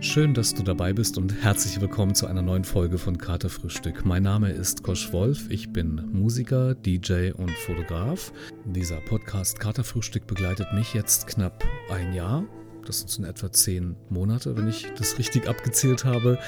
Schön, dass du dabei bist und herzlich willkommen zu einer neuen Folge von Katerfrühstück. Mein Name ist Kosch Wolf, ich bin Musiker, DJ und Fotograf. Dieser Podcast Katerfrühstück begleitet mich jetzt knapp ein Jahr. Das sind in etwa zehn Monate, wenn ich das richtig abgezählt habe.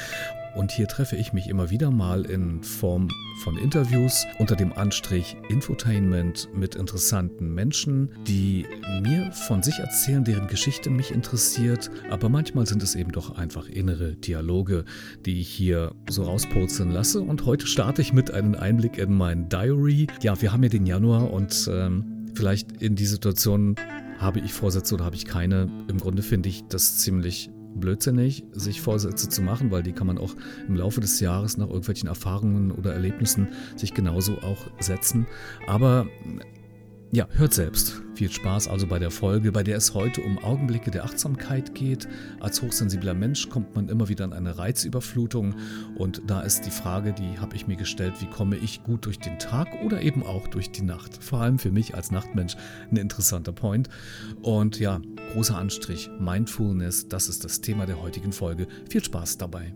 Und hier treffe ich mich immer wieder mal in Form von Interviews unter dem Anstrich Infotainment mit interessanten Menschen, die mir von sich erzählen, deren Geschichte mich interessiert. Aber manchmal sind es eben doch einfach innere Dialoge, die ich hier so rauspurzeln lasse. Und heute starte ich mit einem Einblick in mein Diary. Ja, wir haben ja den Januar und ähm, vielleicht in die Situation habe ich Vorsätze oder habe ich keine. Im Grunde finde ich das ziemlich blödsinnig, sich Vorsätze zu machen, weil die kann man auch im Laufe des Jahres nach irgendwelchen Erfahrungen oder Erlebnissen sich genauso auch setzen. Aber ja, hört selbst. Viel Spaß also bei der Folge, bei der es heute um Augenblicke der Achtsamkeit geht. Als hochsensibler Mensch kommt man immer wieder an eine Reizüberflutung und da ist die Frage, die habe ich mir gestellt, wie komme ich gut durch den Tag oder eben auch durch die Nacht? Vor allem für mich als Nachtmensch ein interessanter Point. Und ja, großer Anstrich, Mindfulness, das ist das Thema der heutigen Folge. Viel Spaß dabei.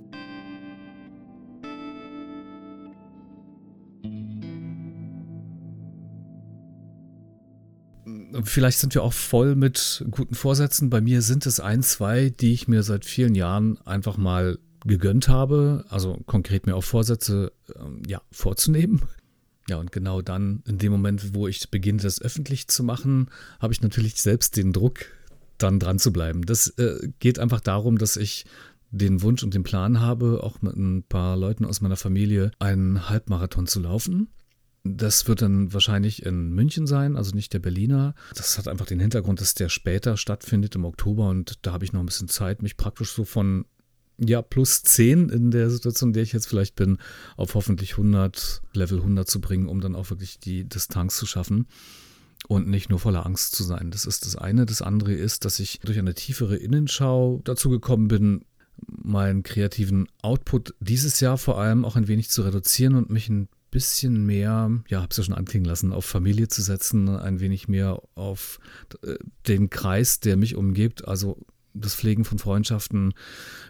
Vielleicht sind wir auch voll mit guten Vorsätzen. Bei mir sind es ein, zwei, die ich mir seit vielen Jahren einfach mal gegönnt habe. Also konkret mir auch Vorsätze ähm, ja, vorzunehmen. Ja, und genau dann, in dem Moment, wo ich beginne, das öffentlich zu machen, habe ich natürlich selbst den Druck, dann dran zu bleiben. Das äh, geht einfach darum, dass ich den Wunsch und den Plan habe, auch mit ein paar Leuten aus meiner Familie einen Halbmarathon zu laufen. Das wird dann wahrscheinlich in München sein, also nicht der Berliner. Das hat einfach den Hintergrund, dass der später stattfindet im Oktober und da habe ich noch ein bisschen Zeit, mich praktisch so von ja, plus 10 in der Situation, in der ich jetzt vielleicht bin, auf hoffentlich 100, Level 100 zu bringen, um dann auch wirklich die Distanz zu schaffen und nicht nur voller Angst zu sein. Das ist das eine. Das andere ist, dass ich durch eine tiefere Innenschau dazu gekommen bin, meinen kreativen Output dieses Jahr vor allem auch ein wenig zu reduzieren und mich ein bisschen mehr, ja, habe es ja schon anklingen lassen, auf Familie zu setzen, ein wenig mehr auf äh, den Kreis, der mich umgibt, also das Pflegen von Freundschaften.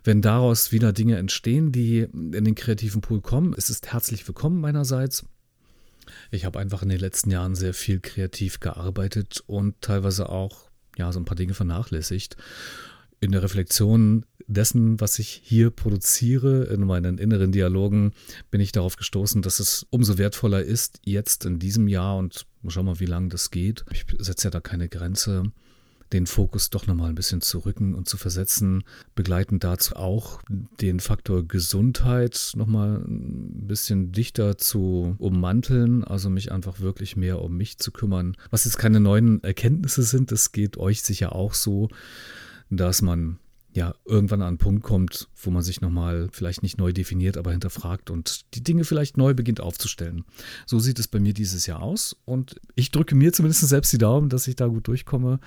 Wenn daraus wieder Dinge entstehen, die in den kreativen Pool kommen, ist es herzlich willkommen meinerseits. Ich habe einfach in den letzten Jahren sehr viel kreativ gearbeitet und teilweise auch ja, so ein paar Dinge vernachlässigt. In der Reflexion dessen, was ich hier produziere, in meinen inneren Dialogen, bin ich darauf gestoßen, dass es umso wertvoller ist, jetzt in diesem Jahr und schauen wir mal, wie lange das geht. Ich setze ja da keine Grenze den Fokus doch nochmal ein bisschen zu rücken und zu versetzen, begleitend dazu auch den Faktor Gesundheit nochmal ein bisschen dichter zu ummanteln, also mich einfach wirklich mehr um mich zu kümmern. Was jetzt keine neuen Erkenntnisse sind, das geht euch sicher auch so, dass man ja irgendwann an einen Punkt kommt, wo man sich nochmal vielleicht nicht neu definiert, aber hinterfragt und die Dinge vielleicht neu beginnt aufzustellen. So sieht es bei mir dieses Jahr aus und ich drücke mir zumindest selbst die Daumen, dass ich da gut durchkomme.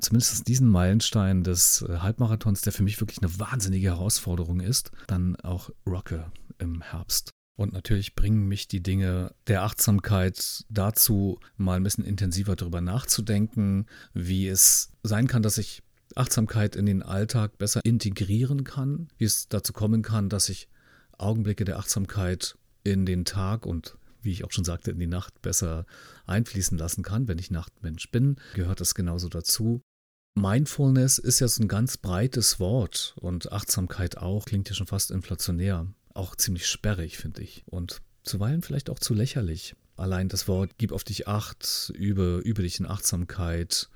Zumindest diesen Meilenstein des äh, Halbmarathons, der für mich wirklich eine wahnsinnige Herausforderung ist, dann auch rocke im Herbst. Und natürlich bringen mich die Dinge der Achtsamkeit dazu, mal ein bisschen intensiver darüber nachzudenken, wie es sein kann, dass ich Achtsamkeit in den Alltag besser integrieren kann, wie es dazu kommen kann, dass ich Augenblicke der Achtsamkeit in den Tag und wie ich auch schon sagte, in die Nacht besser einfließen lassen kann. Wenn ich Nachtmensch bin, gehört das genauso dazu. Mindfulness ist ja so ein ganz breites Wort und Achtsamkeit auch, klingt ja schon fast inflationär. Auch ziemlich sperrig, finde ich. Und zuweilen vielleicht auch zu lächerlich. Allein das Wort gib auf dich acht, übe, übe dich in Achtsamkeit,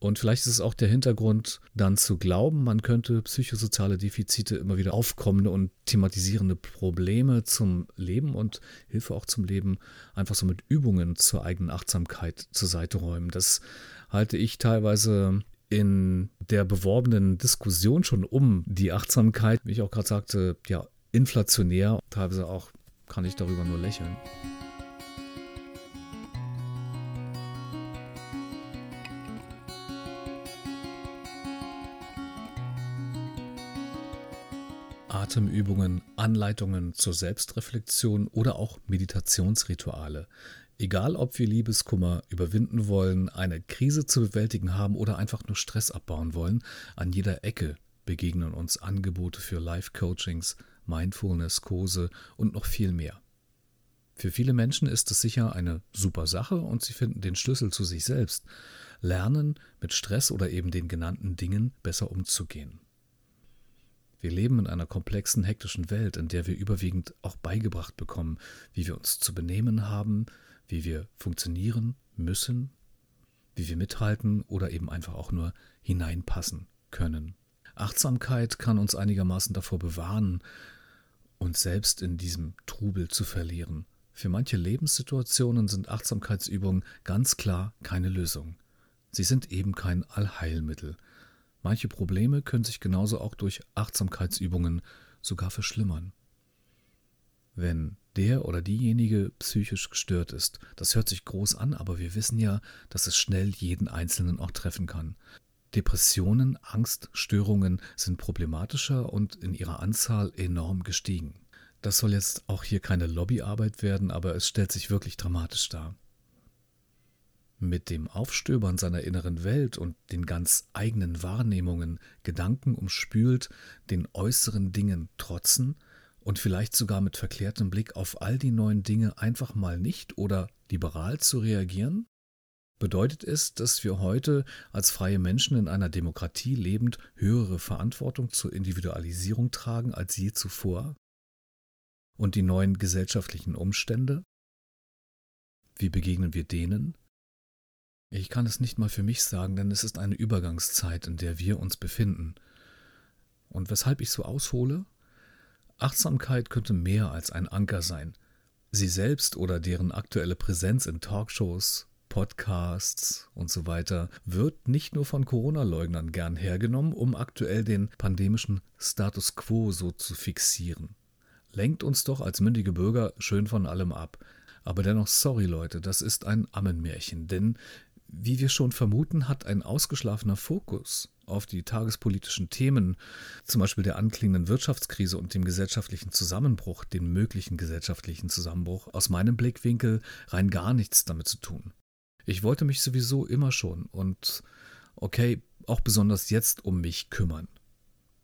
und vielleicht ist es auch der Hintergrund, dann zu glauben, man könnte psychosoziale Defizite immer wieder aufkommende und thematisierende Probleme zum Leben und Hilfe auch zum Leben einfach so mit Übungen zur eigenen Achtsamkeit zur Seite räumen. Das halte ich teilweise in der beworbenen Diskussion schon um die Achtsamkeit, wie ich auch gerade sagte, ja, inflationär. Teilweise auch kann ich darüber nur lächeln. Atemübungen, Anleitungen zur Selbstreflexion oder auch Meditationsrituale. Egal, ob wir Liebeskummer überwinden wollen, eine Krise zu bewältigen haben oder einfach nur Stress abbauen wollen, an jeder Ecke begegnen uns Angebote für Life-Coachings, Mindfulness-Kurse und noch viel mehr. Für viele Menschen ist es sicher eine super Sache und sie finden den Schlüssel zu sich selbst, lernen mit Stress oder eben den genannten Dingen besser umzugehen. Wir leben in einer komplexen, hektischen Welt, in der wir überwiegend auch beigebracht bekommen, wie wir uns zu benehmen haben, wie wir funktionieren müssen, wie wir mithalten oder eben einfach auch nur hineinpassen können. Achtsamkeit kann uns einigermaßen davor bewahren, uns selbst in diesem Trubel zu verlieren. Für manche Lebenssituationen sind Achtsamkeitsübungen ganz klar keine Lösung. Sie sind eben kein Allheilmittel. Manche Probleme können sich genauso auch durch Achtsamkeitsübungen sogar verschlimmern. Wenn der oder diejenige psychisch gestört ist, das hört sich groß an, aber wir wissen ja, dass es schnell jeden Einzelnen auch treffen kann. Depressionen, Angststörungen sind problematischer und in ihrer Anzahl enorm gestiegen. Das soll jetzt auch hier keine Lobbyarbeit werden, aber es stellt sich wirklich dramatisch dar. Mit dem Aufstöbern seiner inneren Welt und den ganz eigenen Wahrnehmungen, Gedanken umspült, den äußeren Dingen trotzen und vielleicht sogar mit verklärtem Blick auf all die neuen Dinge einfach mal nicht oder liberal zu reagieren? Bedeutet es, dass wir heute als freie Menschen in einer Demokratie lebend höhere Verantwortung zur Individualisierung tragen als je zuvor? Und die neuen gesellschaftlichen Umstände? Wie begegnen wir denen? Ich kann es nicht mal für mich sagen, denn es ist eine Übergangszeit, in der wir uns befinden. Und weshalb ich so aushole? Achtsamkeit könnte mehr als ein Anker sein. Sie selbst oder deren aktuelle Präsenz in Talkshows, Podcasts und so weiter wird nicht nur von Corona-Leugnern gern hergenommen, um aktuell den pandemischen Status quo so zu fixieren. Lenkt uns doch als mündige Bürger schön von allem ab. Aber dennoch, sorry Leute, das ist ein Ammenmärchen, denn wie wir schon vermuten, hat ein ausgeschlafener Fokus auf die tagespolitischen Themen, zum Beispiel der anklingenden Wirtschaftskrise und dem gesellschaftlichen Zusammenbruch, dem möglichen gesellschaftlichen Zusammenbruch, aus meinem Blickwinkel rein gar nichts damit zu tun. Ich wollte mich sowieso immer schon und, okay, auch besonders jetzt um mich kümmern.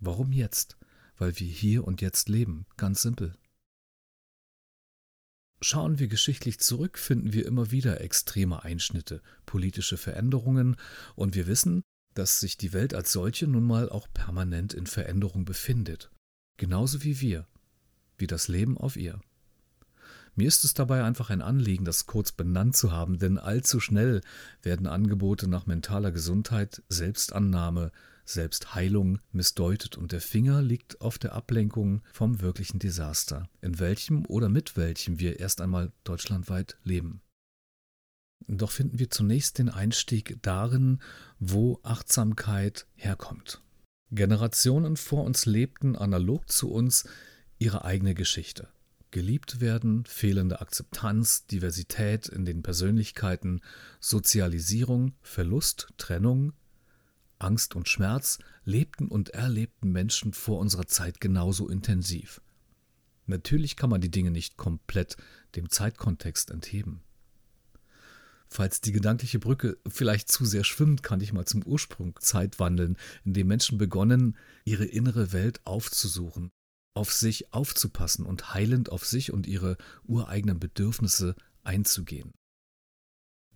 Warum jetzt? Weil wir hier und jetzt leben, ganz simpel. Schauen wir geschichtlich zurück, finden wir immer wieder extreme Einschnitte, politische Veränderungen, und wir wissen, dass sich die Welt als solche nun mal auch permanent in Veränderung befindet. Genauso wie wir, wie das Leben auf ihr. Mir ist es dabei einfach ein Anliegen, das kurz benannt zu haben, denn allzu schnell werden Angebote nach mentaler Gesundheit, Selbstannahme, Selbstheilung missdeutet und der Finger liegt auf der Ablenkung vom wirklichen Desaster, in welchem oder mit welchem wir erst einmal deutschlandweit leben. Doch finden wir zunächst den Einstieg darin, wo Achtsamkeit herkommt. Generationen vor uns lebten analog zu uns ihre eigene Geschichte. Geliebt werden, fehlende Akzeptanz, Diversität in den Persönlichkeiten, Sozialisierung, Verlust, Trennung, Angst und Schmerz lebten und erlebten Menschen vor unserer Zeit genauso intensiv. Natürlich kann man die Dinge nicht komplett dem Zeitkontext entheben. Falls die gedankliche Brücke vielleicht zu sehr schwimmt, kann ich mal zum Ursprung Zeit wandeln, in dem Menschen begonnen, ihre innere Welt aufzusuchen, auf sich aufzupassen und heilend auf sich und ihre ureigenen Bedürfnisse einzugehen.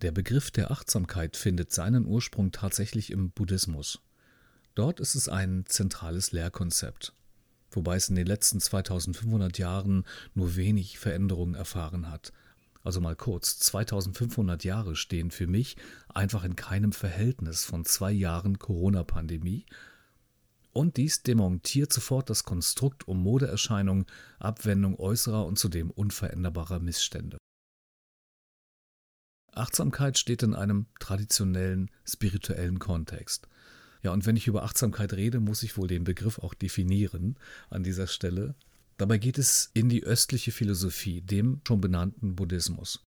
Der Begriff der Achtsamkeit findet seinen Ursprung tatsächlich im Buddhismus. Dort ist es ein zentrales Lehrkonzept, wobei es in den letzten 2500 Jahren nur wenig Veränderungen erfahren hat. Also mal kurz, 2500 Jahre stehen für mich einfach in keinem Verhältnis von zwei Jahren Corona-Pandemie. Und dies demontiert sofort das Konstrukt um Modeerscheinung, Abwendung äußerer und zudem unveränderbarer Missstände. Achtsamkeit steht in einem traditionellen spirituellen Kontext. Ja, und wenn ich über Achtsamkeit rede, muss ich wohl den Begriff auch definieren an dieser Stelle. Dabei geht es in die östliche Philosophie, dem schon benannten Buddhismus.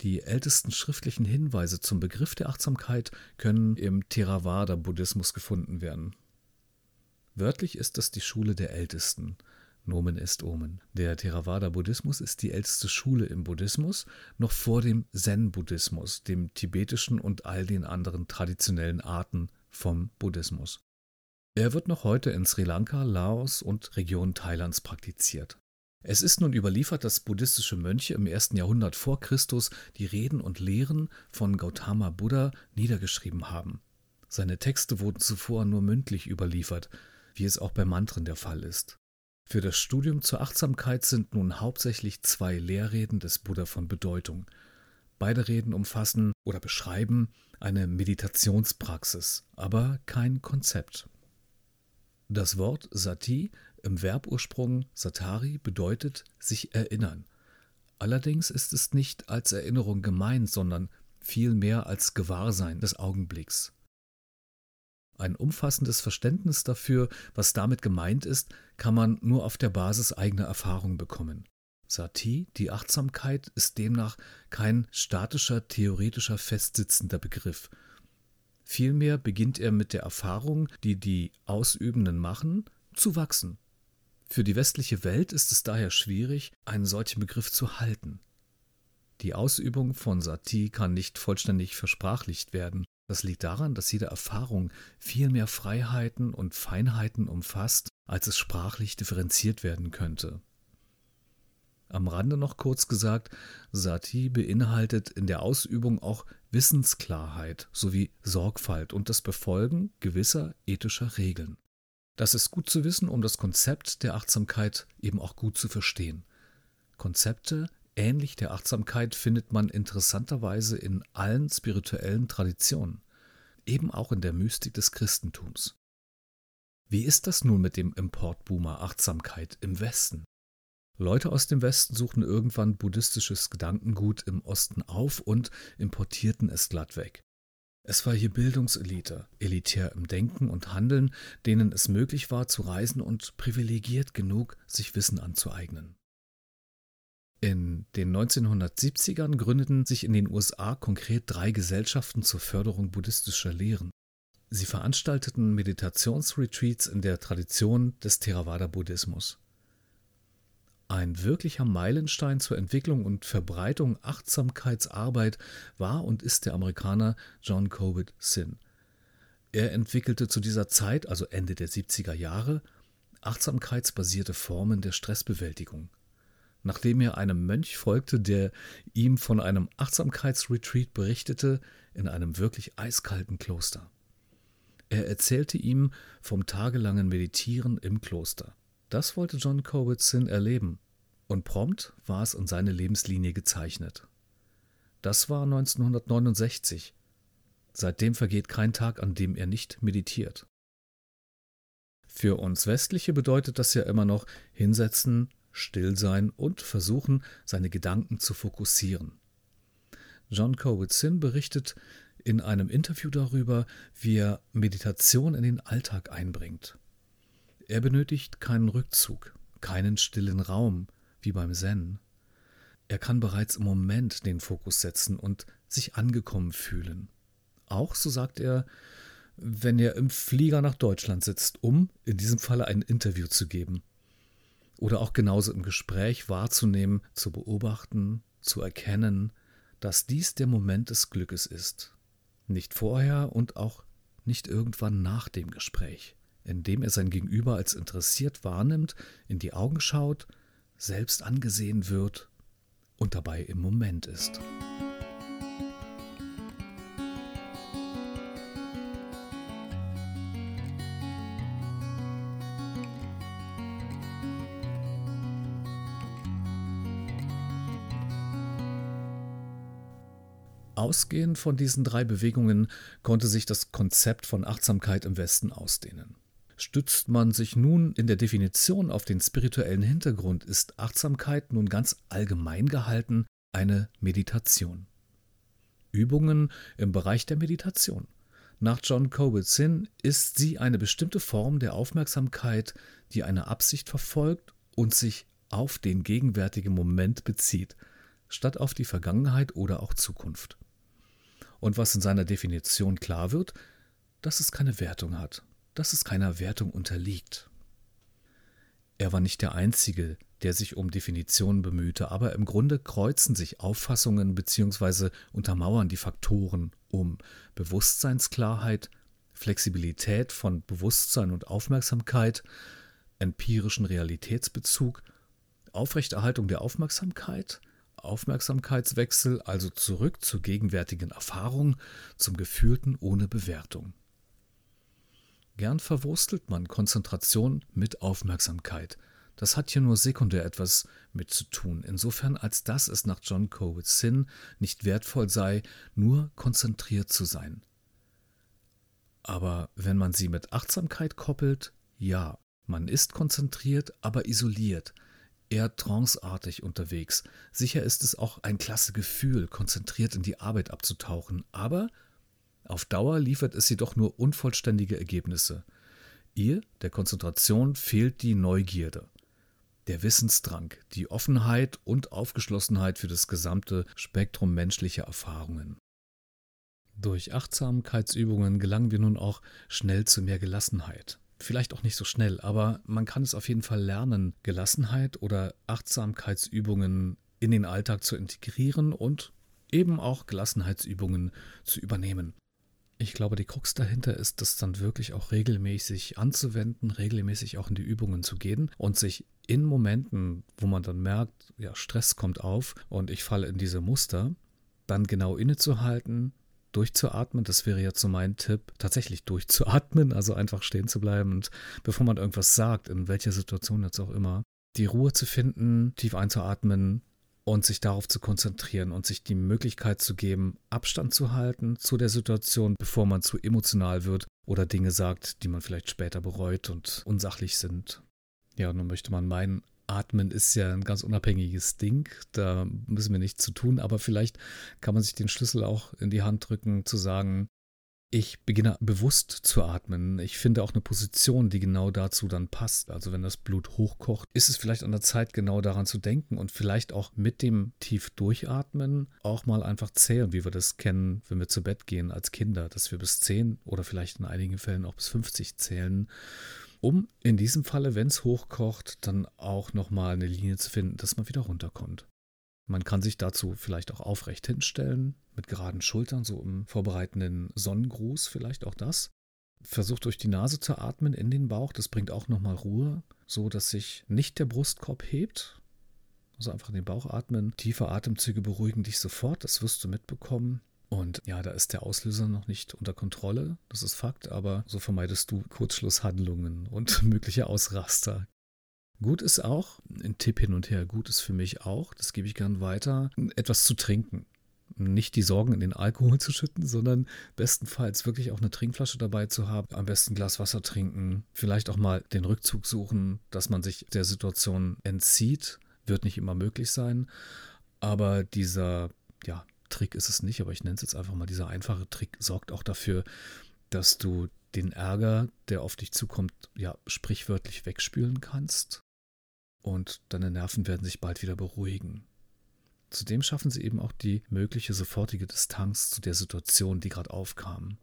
Die ältesten schriftlichen Hinweise zum Begriff der Achtsamkeit können im Theravada-Buddhismus gefunden werden. Wörtlich ist es die Schule der Ältesten, Nomen est Omen. Der Theravada-Buddhismus ist die älteste Schule im Buddhismus, noch vor dem Zen-Buddhismus, dem tibetischen und all den anderen traditionellen Arten vom Buddhismus. Er wird noch heute in Sri Lanka, Laos und Regionen Thailands praktiziert. Es ist nun überliefert, dass buddhistische Mönche im ersten Jahrhundert vor Christus die Reden und Lehren von Gautama Buddha niedergeschrieben haben. Seine Texte wurden zuvor nur mündlich überliefert, wie es auch bei Mantren der Fall ist. Für das Studium zur Achtsamkeit sind nun hauptsächlich zwei Lehrreden des Buddha von Bedeutung. Beide Reden umfassen oder beschreiben eine Meditationspraxis, aber kein Konzept. Das Wort Sati im Verbursprung Satari bedeutet sich erinnern. Allerdings ist es nicht als Erinnerung gemeint, sondern vielmehr als Gewahrsein des Augenblicks. Ein umfassendes Verständnis dafür, was damit gemeint ist, kann man nur auf der Basis eigener Erfahrung bekommen. Sati, die Achtsamkeit, ist demnach kein statischer, theoretischer, festsitzender Begriff. Vielmehr beginnt er mit der Erfahrung, die die Ausübenden machen, zu wachsen. Für die westliche Welt ist es daher schwierig, einen solchen Begriff zu halten. Die Ausübung von Sati kann nicht vollständig versprachlicht werden, das liegt daran, dass jede Erfahrung viel mehr Freiheiten und Feinheiten umfasst, als es sprachlich differenziert werden könnte. Am Rande noch kurz gesagt, Sati beinhaltet in der Ausübung auch Wissensklarheit sowie Sorgfalt und das Befolgen gewisser ethischer Regeln. Das ist gut zu wissen, um das Konzept der Achtsamkeit eben auch gut zu verstehen. Konzepte ähnlich der Achtsamkeit findet man interessanterweise in allen spirituellen Traditionen, eben auch in der Mystik des Christentums. Wie ist das nun mit dem Importboomer Achtsamkeit im Westen? Leute aus dem Westen suchten irgendwann buddhistisches Gedankengut im Osten auf und importierten es glatt weg. Es war hier Bildungselite, elitär im Denken und Handeln, denen es möglich war zu reisen und privilegiert genug, sich Wissen anzueignen. In den 1970ern gründeten sich in den USA konkret drei Gesellschaften zur Förderung buddhistischer Lehren. Sie veranstalteten Meditationsretreats in der Tradition des Theravada-Buddhismus. Ein wirklicher Meilenstein zur Entwicklung und Verbreitung Achtsamkeitsarbeit war und ist der Amerikaner John Corbett Sin. Er entwickelte zu dieser Zeit, also Ende der 70er Jahre, achtsamkeitsbasierte Formen der Stressbewältigung nachdem er einem Mönch folgte, der ihm von einem Achtsamkeitsretreat berichtete in einem wirklich eiskalten Kloster. Er erzählte ihm vom tagelangen Meditieren im Kloster. Das wollte John Corbett-Zinn erleben, und prompt war es in seine Lebenslinie gezeichnet. Das war 1969. Seitdem vergeht kein Tag, an dem er nicht meditiert. Für uns Westliche bedeutet das ja immer noch hinsetzen, still sein und versuchen, seine Gedanken zu fokussieren. John Cowitzin berichtet in einem Interview darüber, wie er Meditation in den Alltag einbringt. Er benötigt keinen Rückzug, keinen stillen Raum, wie beim Zen. Er kann bereits im Moment den Fokus setzen und sich angekommen fühlen. Auch, so sagt er, wenn er im Flieger nach Deutschland sitzt, um in diesem Falle ein Interview zu geben oder auch genauso im Gespräch wahrzunehmen, zu beobachten, zu erkennen, dass dies der Moment des Glückes ist. Nicht vorher und auch nicht irgendwann nach dem Gespräch, indem er sein Gegenüber als interessiert wahrnimmt, in die Augen schaut, selbst angesehen wird und dabei im Moment ist. Ausgehend von diesen drei Bewegungen konnte sich das Konzept von Achtsamkeit im Westen ausdehnen. Stützt man sich nun in der Definition auf den spirituellen Hintergrund, ist Achtsamkeit nun ganz allgemein gehalten eine Meditation. Übungen im Bereich der Meditation. Nach John Kabat-Zinn ist sie eine bestimmte Form der Aufmerksamkeit, die eine Absicht verfolgt und sich auf den gegenwärtigen Moment bezieht, statt auf die Vergangenheit oder auch Zukunft und was in seiner Definition klar wird, dass es keine Wertung hat, dass es keiner Wertung unterliegt. Er war nicht der Einzige, der sich um Definitionen bemühte, aber im Grunde kreuzen sich Auffassungen bzw. untermauern die Faktoren um Bewusstseinsklarheit, Flexibilität von Bewusstsein und Aufmerksamkeit, empirischen Realitätsbezug, Aufrechterhaltung der Aufmerksamkeit, Aufmerksamkeitswechsel, also zurück zur gegenwärtigen Erfahrung, zum Gefühlten ohne Bewertung. Gern verwurstelt man Konzentration mit Aufmerksamkeit. Das hat hier nur sekundär etwas mit zu tun, insofern als dass es nach John Cowitz Sinn nicht wertvoll sei, nur konzentriert zu sein. Aber wenn man sie mit Achtsamkeit koppelt, ja, man ist konzentriert, aber isoliert, eher tranceartig unterwegs. Sicher ist es auch ein klasse Gefühl, konzentriert in die Arbeit abzutauchen, aber auf Dauer liefert es jedoch nur unvollständige Ergebnisse. Ihr, der Konzentration, fehlt die Neugierde, der Wissensdrang, die Offenheit und Aufgeschlossenheit für das gesamte Spektrum menschlicher Erfahrungen. Durch Achtsamkeitsübungen gelangen wir nun auch schnell zu mehr Gelassenheit. Vielleicht auch nicht so schnell, aber man kann es auf jeden Fall lernen, Gelassenheit oder Achtsamkeitsübungen in den Alltag zu integrieren und eben auch Gelassenheitsübungen zu übernehmen. Ich glaube, die Krux dahinter ist, das dann wirklich auch regelmäßig anzuwenden, regelmäßig auch in die Übungen zu gehen und sich in Momenten, wo man dann merkt, ja, Stress kommt auf und ich falle in diese Muster, dann genau innezuhalten, durchzuatmen. Das wäre jetzt so mein Tipp, tatsächlich durchzuatmen, also einfach stehen zu bleiben und bevor man irgendwas sagt, in welcher Situation jetzt auch immer, die Ruhe zu finden, tief einzuatmen, und sich darauf zu konzentrieren und sich die Möglichkeit zu geben, Abstand zu halten zu der Situation, bevor man zu emotional wird oder Dinge sagt, die man vielleicht später bereut und unsachlich sind. Ja, nun möchte man meinen, Atmen ist ja ein ganz unabhängiges Ding, da müssen wir nichts zu tun, aber vielleicht kann man sich den Schlüssel auch in die Hand drücken, zu sagen, ich beginne bewusst zu atmen. Ich finde auch eine Position, die genau dazu dann passt. Also wenn das Blut hochkocht, ist es vielleicht an der Zeit, genau daran zu denken und vielleicht auch mit dem tief durchatmen auch mal einfach zählen, wie wir das kennen, wenn wir zu Bett gehen als Kinder, dass wir bis 10 oder vielleicht in einigen Fällen auch bis 50 zählen um in diesem Falle, wenn es hochkocht, dann auch nochmal eine Linie zu finden, dass man wieder runterkommt. Man kann sich dazu vielleicht auch aufrecht hinstellen, mit geraden Schultern, so im vorbereitenden Sonnengruß vielleicht auch das. Versucht durch die Nase zu atmen in den Bauch, das bringt auch nochmal Ruhe, so dass sich nicht der Brustkorb hebt. Also einfach in den Bauch atmen. Tiefe Atemzüge beruhigen dich sofort, das wirst du mitbekommen. Und ja, da ist der Auslöser noch nicht unter Kontrolle, das ist Fakt, aber so vermeidest du Kurzschlusshandlungen und mögliche Ausraster. Gut ist auch, ein Tipp hin und her, gut ist für mich auch, das gebe ich gern weiter, etwas zu trinken. Nicht die Sorgen in den Alkohol zu schütten, sondern bestenfalls wirklich auch eine Trinkflasche dabei zu haben. Am besten ein Glas Wasser trinken. Vielleicht auch mal den Rückzug suchen, dass man sich der Situation entzieht. Wird nicht immer möglich sein. Aber dieser, ja, Trick ist es nicht, aber ich nenne es jetzt einfach mal, dieser einfache Trick sorgt auch dafür, dass du den Ärger, der auf dich zukommt, ja, sprichwörtlich wegspülen kannst und deine Nerven werden sich bald wieder beruhigen. Zudem schaffen sie eben auch die mögliche sofortige Distanz zu der Situation, die gerade aufkam.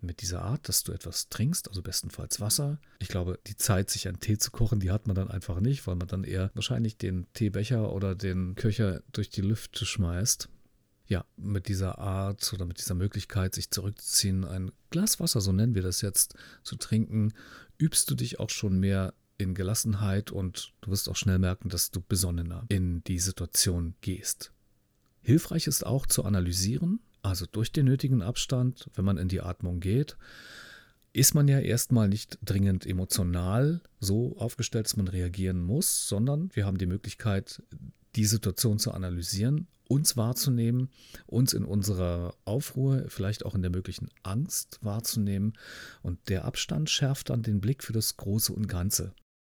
Mit dieser Art, dass du etwas trinkst, also bestenfalls Wasser. Ich glaube, die Zeit, sich einen Tee zu kochen, die hat man dann einfach nicht, weil man dann eher wahrscheinlich den Teebecher oder den Köcher durch die Lüfte schmeißt. Ja, mit dieser Art oder mit dieser Möglichkeit, sich zurückzuziehen, ein Glas Wasser, so nennen wir das jetzt, zu trinken, übst du dich auch schon mehr in Gelassenheit und du wirst auch schnell merken, dass du besonnener in die Situation gehst. Hilfreich ist auch zu analysieren, also durch den nötigen Abstand, wenn man in die Atmung geht, ist man ja erstmal nicht dringend emotional so aufgestellt, dass man reagieren muss, sondern wir haben die Möglichkeit, die Situation zu analysieren, uns wahrzunehmen, uns in unserer Aufruhr, vielleicht auch in der möglichen Angst wahrzunehmen. Und der Abstand schärft dann den Blick für das Große und Ganze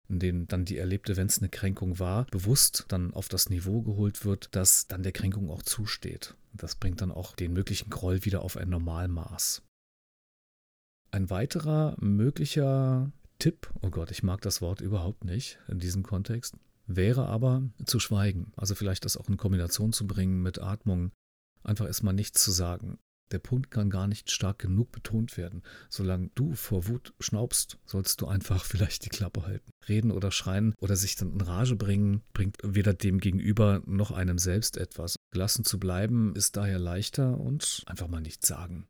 in denen dann die erlebte, wenn es eine Kränkung war, bewusst dann auf das Niveau geholt wird, das dann der Kränkung auch zusteht. Das bringt dann auch den möglichen Groll wieder auf ein Normalmaß. Ein weiterer möglicher Tipp, oh Gott, ich mag das Wort überhaupt nicht in diesem Kontext, wäre aber zu schweigen. Also vielleicht das auch in Kombination zu bringen mit Atmung. Einfach erstmal nichts zu sagen. Der Punkt kann gar nicht stark genug betont werden. Solange du vor Wut schnaubst, sollst du einfach vielleicht die Klappe halten. Reden oder schreien oder sich dann in Rage bringen, bringt weder dem Gegenüber noch einem selbst etwas. Gelassen zu bleiben ist daher leichter und einfach mal nichts sagen.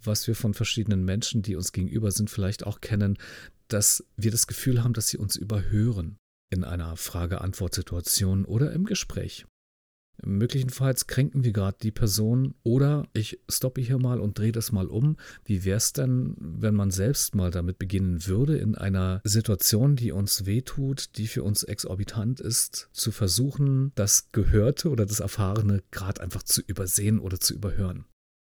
was wir von verschiedenen Menschen, die uns gegenüber sind, vielleicht auch kennen, dass wir das Gefühl haben, dass sie uns überhören in einer Frage-Antwort-Situation oder im Gespräch. Möglicherweise kränken wir gerade die Person oder ich stoppe hier mal und drehe das mal um. Wie wäre es denn, wenn man selbst mal damit beginnen würde, in einer Situation, die uns wehtut, die für uns exorbitant ist, zu versuchen, das Gehörte oder das Erfahrene gerade einfach zu übersehen oder zu überhören?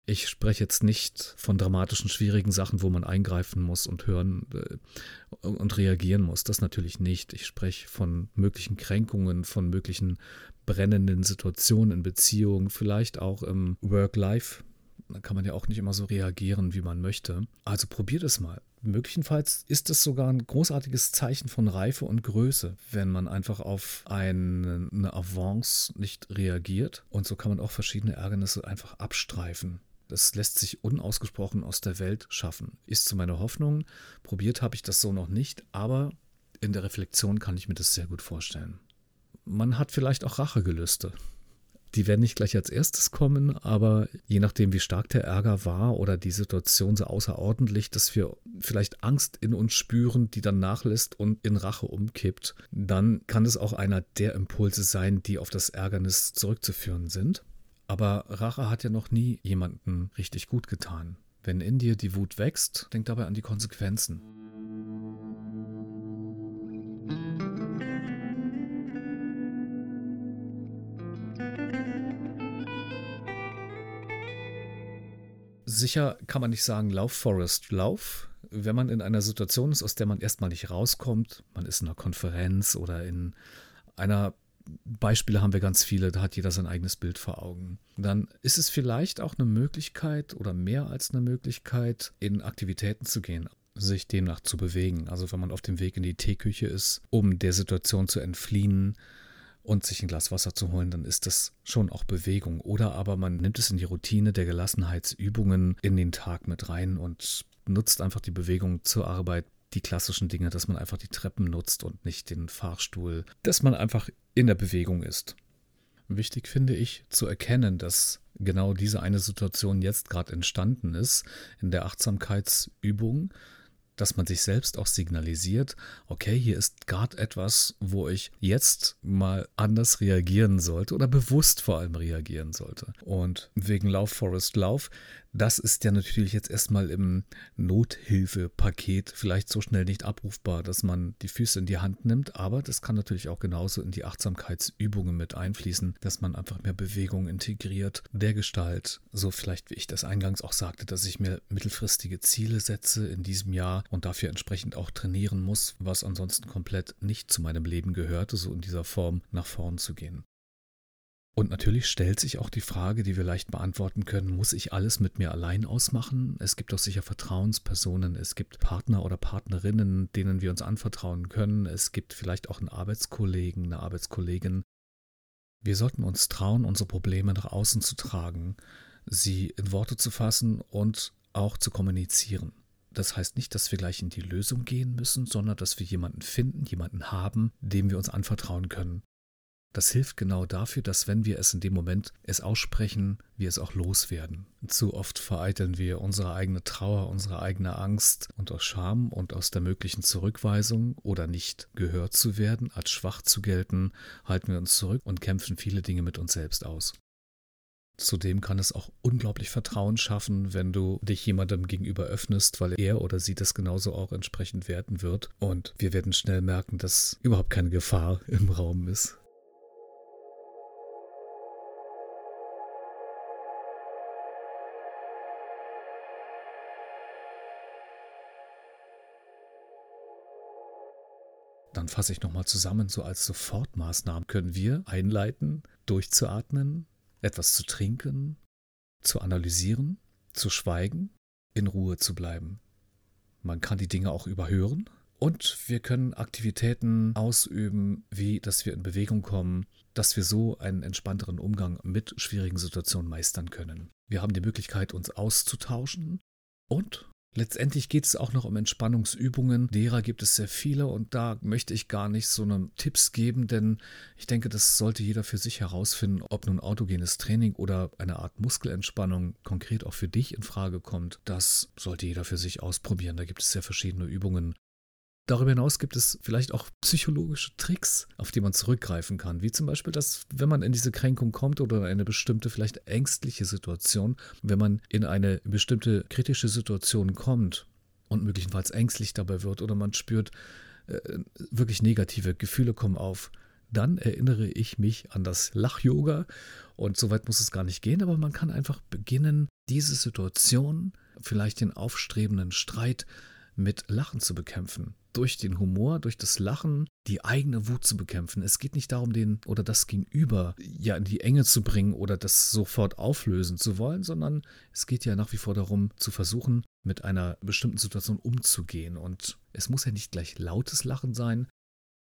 Ich spreche jetzt nicht von dramatischen, schwierigen Sachen, wo man eingreifen muss und hören äh, und reagieren muss. Das natürlich nicht. Ich spreche von möglichen Kränkungen, von möglichen brennenden Situationen in Beziehungen, vielleicht auch im Work-Life. Da kann man ja auch nicht immer so reagieren, wie man möchte. Also probiert es mal. Möglicherweise ist es sogar ein großartiges Zeichen von Reife und Größe, wenn man einfach auf eine, eine Avance nicht reagiert. Und so kann man auch verschiedene Ärgernisse einfach abstreifen. Das lässt sich unausgesprochen aus der Welt schaffen. Ist zu meiner Hoffnung. Probiert habe ich das so noch nicht, aber in der Reflexion kann ich mir das sehr gut vorstellen. Man hat vielleicht auch Rachegelüste. Die werden nicht gleich als erstes kommen, aber je nachdem, wie stark der Ärger war oder die Situation so außerordentlich, dass wir vielleicht Angst in uns spüren, die dann nachlässt und in Rache umkippt, dann kann es auch einer der Impulse sein, die auf das Ärgernis zurückzuführen sind. Aber Rache hat ja noch nie jemanden richtig gut getan. Wenn in dir die Wut wächst, denk dabei an die Konsequenzen. Sicher kann man nicht sagen, lauf Forest, lauf. Wenn man in einer Situation ist, aus der man erstmal nicht rauskommt, man ist in einer Konferenz oder in einer Beispiele haben wir ganz viele, da hat jeder sein eigenes Bild vor Augen. Dann ist es vielleicht auch eine Möglichkeit oder mehr als eine Möglichkeit, in Aktivitäten zu gehen, sich demnach zu bewegen. Also wenn man auf dem Weg in die Teeküche ist, um der Situation zu entfliehen und sich ein Glas Wasser zu holen, dann ist das schon auch Bewegung. Oder aber man nimmt es in die Routine der Gelassenheitsübungen in den Tag mit rein und nutzt einfach die Bewegung zur Arbeit, die klassischen Dinge, dass man einfach die Treppen nutzt und nicht den Fahrstuhl, dass man einfach in der Bewegung ist. Wichtig finde ich zu erkennen, dass genau diese eine Situation jetzt gerade entstanden ist in der Achtsamkeitsübung, dass man sich selbst auch signalisiert, okay, hier ist gerade etwas, wo ich jetzt mal anders reagieren sollte oder bewusst vor allem reagieren sollte. Und wegen Lauf Forest Lauf das ist ja natürlich jetzt erstmal im Nothilfepaket vielleicht so schnell nicht abrufbar, dass man die Füße in die Hand nimmt, aber das kann natürlich auch genauso in die Achtsamkeitsübungen mit einfließen, dass man einfach mehr Bewegung integriert, der Gestalt, so vielleicht wie ich das eingangs auch sagte, dass ich mir mittelfristige Ziele setze in diesem Jahr und dafür entsprechend auch trainieren muss, was ansonsten komplett nicht zu meinem Leben gehörte, so in dieser Form nach vorn zu gehen. Und natürlich stellt sich auch die Frage, die wir leicht beantworten können, muss ich alles mit mir allein ausmachen? Es gibt doch sicher Vertrauenspersonen, es gibt Partner oder Partnerinnen, denen wir uns anvertrauen können, es gibt vielleicht auch einen Arbeitskollegen, eine Arbeitskollegin. Wir sollten uns trauen, unsere Probleme nach außen zu tragen, sie in Worte zu fassen und auch zu kommunizieren. Das heißt nicht, dass wir gleich in die Lösung gehen müssen, sondern dass wir jemanden finden, jemanden haben, dem wir uns anvertrauen können. Das hilft genau dafür, dass wenn wir es in dem Moment es aussprechen, wir es auch loswerden. Zu oft vereiteln wir unsere eigene Trauer, unsere eigene Angst und aus Scham und aus der möglichen Zurückweisung oder nicht gehört zu werden, als schwach zu gelten, halten wir uns zurück und kämpfen viele Dinge mit uns selbst aus. Zudem kann es auch unglaublich Vertrauen schaffen, wenn du dich jemandem gegenüber öffnest, weil er oder sie das genauso auch entsprechend werten wird. Und wir werden schnell merken, dass überhaupt keine Gefahr im Raum ist. Dann fasse ich nochmal zusammen, so als Sofortmaßnahmen können wir einleiten, durchzuatmen, etwas zu trinken, zu analysieren, zu schweigen, in Ruhe zu bleiben. Man kann die Dinge auch überhören und wir können Aktivitäten ausüben, wie dass wir in Bewegung kommen, dass wir so einen entspannteren Umgang mit schwierigen Situationen meistern können. Wir haben die Möglichkeit, uns auszutauschen und Letztendlich geht es auch noch um Entspannungsübungen. Derer gibt es sehr viele und da möchte ich gar nicht so eine Tipps geben, denn ich denke, das sollte jeder für sich herausfinden, ob nun autogenes Training oder eine Art Muskelentspannung konkret auch für dich in Frage kommt. Das sollte jeder für sich ausprobieren. Da gibt es sehr verschiedene Übungen. Darüber hinaus gibt es vielleicht auch psychologische Tricks, auf die man zurückgreifen kann, wie zum Beispiel, dass wenn man in diese Kränkung kommt oder in eine bestimmte, vielleicht ängstliche Situation, wenn man in eine bestimmte kritische Situation kommt und möglicherweise ängstlich dabei wird oder man spürt, äh, wirklich negative Gefühle kommen auf, dann erinnere ich mich an das Lach-Yoga. Und soweit muss es gar nicht gehen, aber man kann einfach beginnen, diese Situation, vielleicht den aufstrebenden Streit mit Lachen zu bekämpfen durch den Humor, durch das Lachen die eigene Wut zu bekämpfen. Es geht nicht darum, den oder das Gegenüber ja in die Enge zu bringen oder das sofort auflösen zu wollen, sondern es geht ja nach wie vor darum, zu versuchen, mit einer bestimmten Situation umzugehen. Und es muss ja nicht gleich lautes Lachen sein,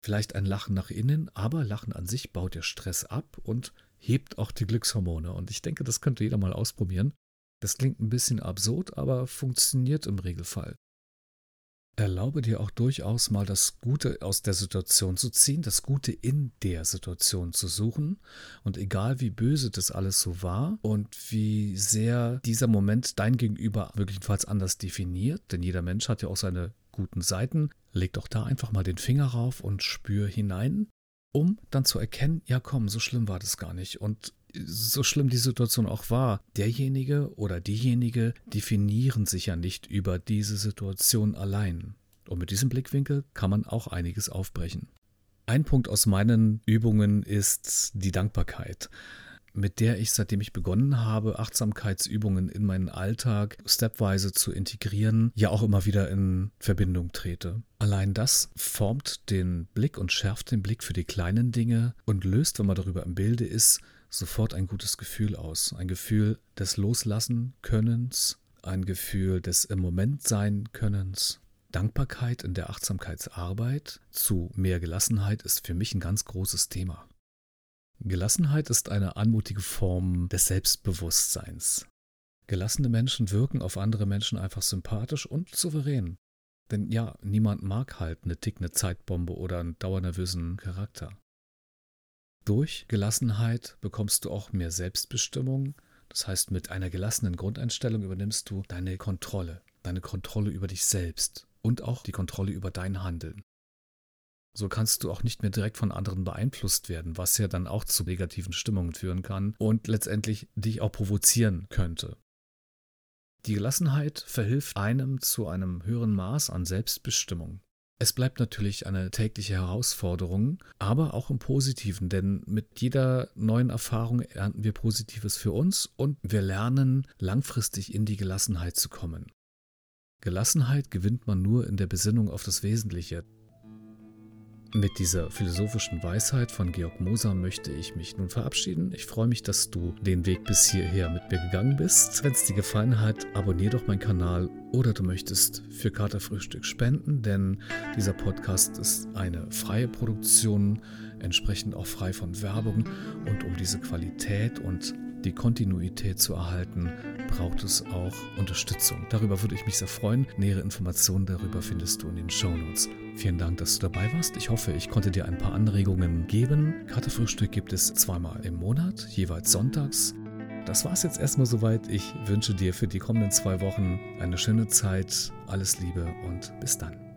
vielleicht ein Lachen nach innen, aber Lachen an sich baut ja Stress ab und hebt auch die Glückshormone. Und ich denke, das könnte jeder mal ausprobieren. Das klingt ein bisschen absurd, aber funktioniert im Regelfall. Erlaube dir auch durchaus mal das Gute aus der Situation zu ziehen, das Gute in der Situation zu suchen. Und egal wie böse das alles so war und wie sehr dieser Moment dein Gegenüber möglicherweise anders definiert, denn jeder Mensch hat ja auch seine guten Seiten, leg doch da einfach mal den Finger rauf und spür hinein, um dann zu erkennen, ja komm, so schlimm war das gar nicht. Und so schlimm die Situation auch war, derjenige oder diejenige definieren sich ja nicht über diese Situation allein. Und mit diesem Blickwinkel kann man auch einiges aufbrechen. Ein Punkt aus meinen Übungen ist die Dankbarkeit, mit der ich, seitdem ich begonnen habe, Achtsamkeitsübungen in meinen Alltag stepweise zu integrieren, ja auch immer wieder in Verbindung trete. Allein das formt den Blick und schärft den Blick für die kleinen Dinge und löst, wenn man darüber im Bilde ist, sofort ein gutes Gefühl aus. Ein Gefühl des Loslassen Könnens, ein Gefühl des im Moment sein Könnens. Dankbarkeit in der Achtsamkeitsarbeit zu mehr Gelassenheit ist für mich ein ganz großes Thema. Gelassenheit ist eine anmutige Form des Selbstbewusstseins. Gelassene Menschen wirken auf andere Menschen einfach sympathisch und souverän. Denn ja, niemand mag halt eine tickende Zeitbombe oder einen dauernervösen Charakter. Durch Gelassenheit bekommst du auch mehr Selbstbestimmung. Das heißt, mit einer gelassenen Grundeinstellung übernimmst du deine Kontrolle, deine Kontrolle über dich selbst und auch die Kontrolle über dein Handeln. So kannst du auch nicht mehr direkt von anderen beeinflusst werden, was ja dann auch zu negativen Stimmungen führen kann und letztendlich dich auch provozieren könnte. Die Gelassenheit verhilft einem zu einem höheren Maß an Selbstbestimmung. Es bleibt natürlich eine tägliche Herausforderung, aber auch im Positiven, denn mit jeder neuen Erfahrung ernten wir Positives für uns und wir lernen langfristig in die Gelassenheit zu kommen. Gelassenheit gewinnt man nur in der Besinnung auf das Wesentliche. Mit dieser philosophischen Weisheit von Georg Moser möchte ich mich nun verabschieden. Ich freue mich, dass du den Weg bis hierher mit mir gegangen bist. Wenn es dir gefallen hat, abonniere doch meinen Kanal oder du möchtest für Katerfrühstück spenden, denn dieser Podcast ist eine freie Produktion, entsprechend auch frei von Werbung und um diese Qualität und die Kontinuität zu erhalten, braucht es auch Unterstützung. Darüber würde ich mich sehr freuen. Nähere Informationen darüber findest du in den Show Notes. Vielen Dank, dass du dabei warst. Ich hoffe, ich konnte dir ein paar Anregungen geben. Katerfrühstück gibt es zweimal im Monat, jeweils sonntags. Das war es jetzt erstmal soweit. Ich wünsche dir für die kommenden zwei Wochen eine schöne Zeit. Alles Liebe und bis dann.